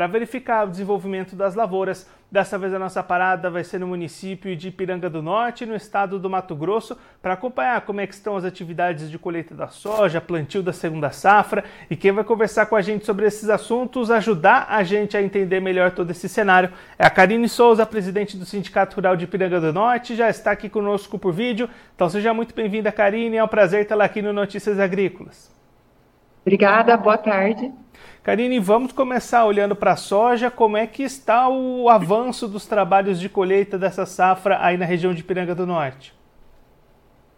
para verificar o desenvolvimento das lavouras. Dessa vez a nossa parada vai ser no município de Ipiranga do Norte, no estado do Mato Grosso, para acompanhar como é que estão as atividades de colheita da soja, plantio da segunda safra. E quem vai conversar com a gente sobre esses assuntos, ajudar a gente a entender melhor todo esse cenário, é a Karine Souza, presidente do Sindicato Rural de Ipiranga do Norte, já está aqui conosco por vídeo. Então seja muito bem-vinda, Karine, é um prazer tê-la aqui no Notícias Agrícolas. Obrigada, boa tarde. Karine, vamos começar olhando para a soja. Como é que está o avanço dos trabalhos de colheita dessa safra aí na região de Piranga do Norte?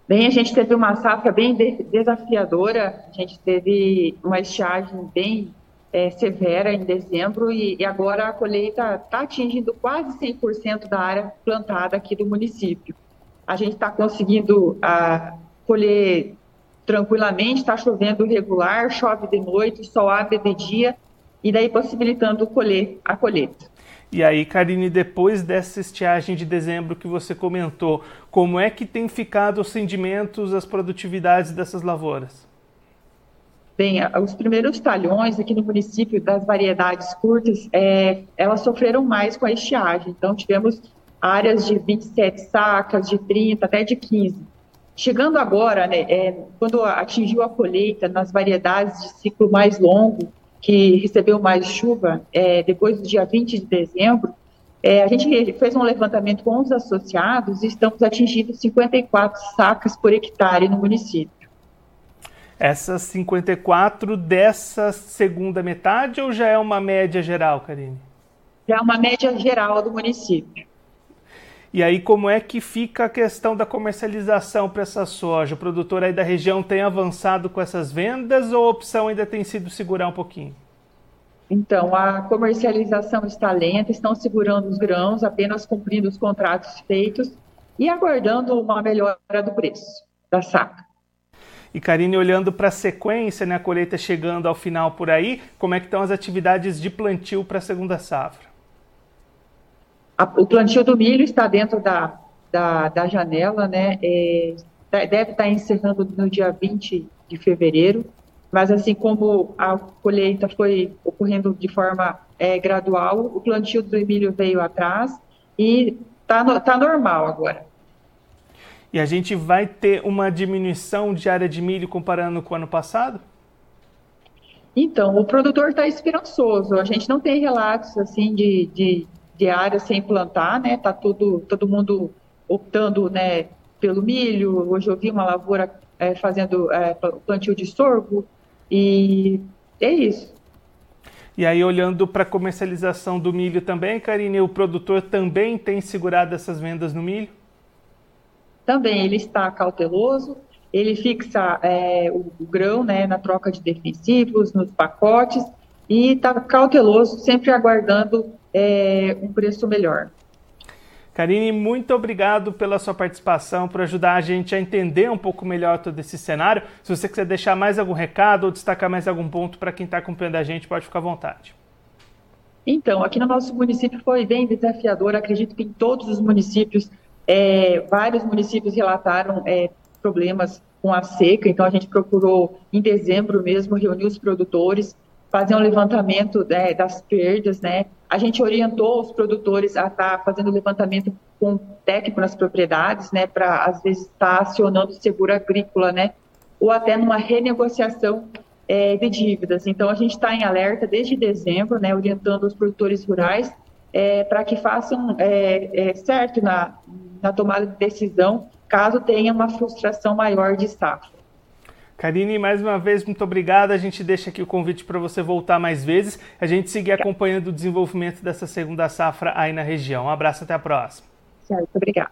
Bem, a gente teve uma safra bem desafiadora. A gente teve uma estiagem bem é, severa em dezembro e, e agora a colheita está atingindo quase 100% da área plantada aqui do município. A gente está conseguindo a, ah, colher tranquilamente, está chovendo regular, chove de noite, sol abre de dia, e daí possibilitando colher a colheita. E aí, Karine, depois dessa estiagem de dezembro que você comentou, como é que tem ficado os rendimentos, as produtividades dessas lavouras? Bem, os primeiros talhões aqui no município das variedades curtas, é, elas sofreram mais com a estiagem. Então, tivemos áreas de 27 sacas, de 30, até de 15. Chegando agora, né, é, quando atingiu a colheita nas variedades de ciclo mais longo, que recebeu mais chuva, é, depois do dia 20 de dezembro, é, a gente fez um levantamento com os associados e estamos atingindo 54 sacas por hectare no município. Essas 54 dessa segunda metade ou já é uma média geral, Karine? Já é uma média geral do município. E aí, como é que fica a questão da comercialização para essa soja? O produtor aí da região tem avançado com essas vendas ou a opção ainda tem sido segurar um pouquinho? Então, a comercialização está lenta, estão segurando os grãos, apenas cumprindo os contratos feitos e aguardando uma melhora do preço da saca. E Karine, olhando para a sequência, né, a colheita chegando ao final por aí, como é que estão as atividades de plantio para a segunda safra? A, o plantio do milho está dentro da, da, da janela, né? É, deve estar encerrando no dia 20 de fevereiro, mas assim como a colheita foi ocorrendo de forma é, gradual, o plantio do milho veio atrás e está no, tá normal agora. E a gente vai ter uma diminuição de área de milho comparando com o ano passado? Então, o produtor está esperançoso. A gente não tem relatos assim de, de de área sem plantar, né? Tá tudo, todo mundo optando, né, pelo milho. Hoje eu vi uma lavoura é, fazendo é, plantio de sorgo e é isso. E aí, olhando para a comercialização do milho também, Karine, o produtor também tem segurado essas vendas no milho? Também, ele está cauteloso, ele fixa é, o, o, grão né, na troca de defensivos, nos pacotes, e está cauteloso, sempre aguardando é, um preço melhor. Karine, muito obrigado pela sua participação, por ajudar a gente a entender um pouco melhor todo esse cenário. Se você quiser deixar mais algum recado ou destacar mais algum ponto para quem está acompanhando a gente, pode ficar à vontade. Então, aqui no nosso município foi bem desafiador. Acredito que em todos os municípios, é, vários municípios relataram é, problemas com a seca. Então, a gente procurou, em dezembro mesmo, reunir os produtores, fazer um levantamento né, das perdas, né? A gente orientou os produtores a estar tá fazendo levantamento com técnico nas propriedades, né, para às vezes estar tá acionando seguro agrícola, né, ou até numa renegociação é, de dívidas. Então a gente está em alerta desde dezembro, né, orientando os produtores rurais é, para que façam é, é, certo na, na tomada de decisão caso tenha uma frustração maior de safra. Karine, mais uma vez, muito obrigada. A gente deixa aqui o convite para você voltar mais vezes. A gente seguir acompanhando o desenvolvimento dessa segunda safra aí na região. Um abraço, até a próxima. Certo, obrigada.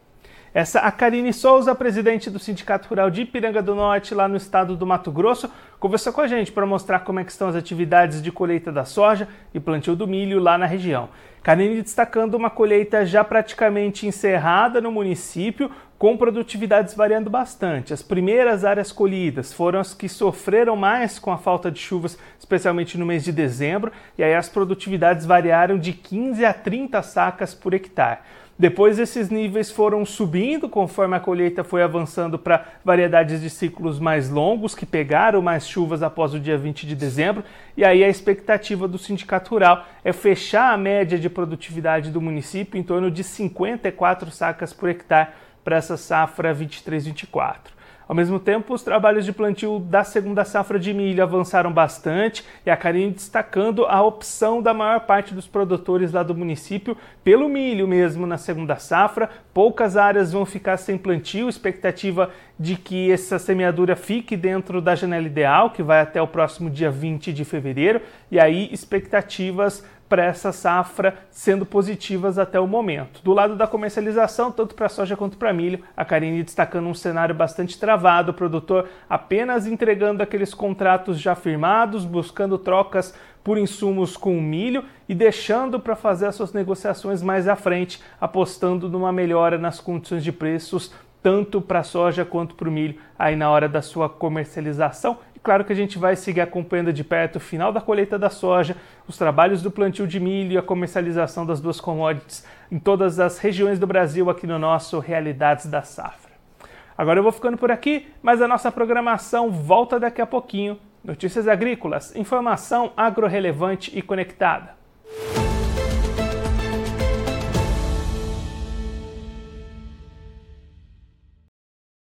Essa a Karine Souza, presidente do Sindicato Rural de Ipiranga do Norte, lá no estado do Mato Grosso, conversou com a gente para mostrar como é estão as atividades de colheita da soja e plantio do milho lá na região. Karine destacando uma colheita já praticamente encerrada no município, com produtividades variando bastante. As primeiras áreas colhidas foram as que sofreram mais com a falta de chuvas, especialmente no mês de dezembro, e aí as produtividades variaram de 15 a 30 sacas por hectare. Depois esses níveis foram subindo conforme a colheita foi avançando para variedades de ciclos mais longos, que pegaram mais chuvas após o dia 20 de dezembro, e aí a expectativa do sindicato rural é fechar a média de produtividade do município em torno de 54 sacas por hectare para essa safra 23-24. Ao mesmo tempo, os trabalhos de plantio da segunda safra de milho avançaram bastante e a Karine destacando a opção da maior parte dos produtores lá do município pelo milho mesmo na segunda safra. Poucas áreas vão ficar sem plantio, expectativa de que essa semeadura fique dentro da janela ideal, que vai até o próximo dia 20 de fevereiro, e aí expectativas para essa safra sendo positivas até o momento. Do lado da comercialização, tanto para soja quanto para milho, a Karine destacando um cenário bastante travado, o produtor apenas entregando aqueles contratos já firmados, buscando trocas por insumos com o milho e deixando para fazer as suas negociações mais à frente, apostando numa melhora nas condições de preços tanto para a soja quanto para o milho aí na hora da sua comercialização Claro que a gente vai seguir acompanhando de perto o final da colheita da soja, os trabalhos do plantio de milho e a comercialização das duas commodities em todas as regiões do Brasil aqui no nosso Realidades da Safra. Agora eu vou ficando por aqui, mas a nossa programação volta daqui a pouquinho. Notícias agrícolas, informação agro-relevante e conectada.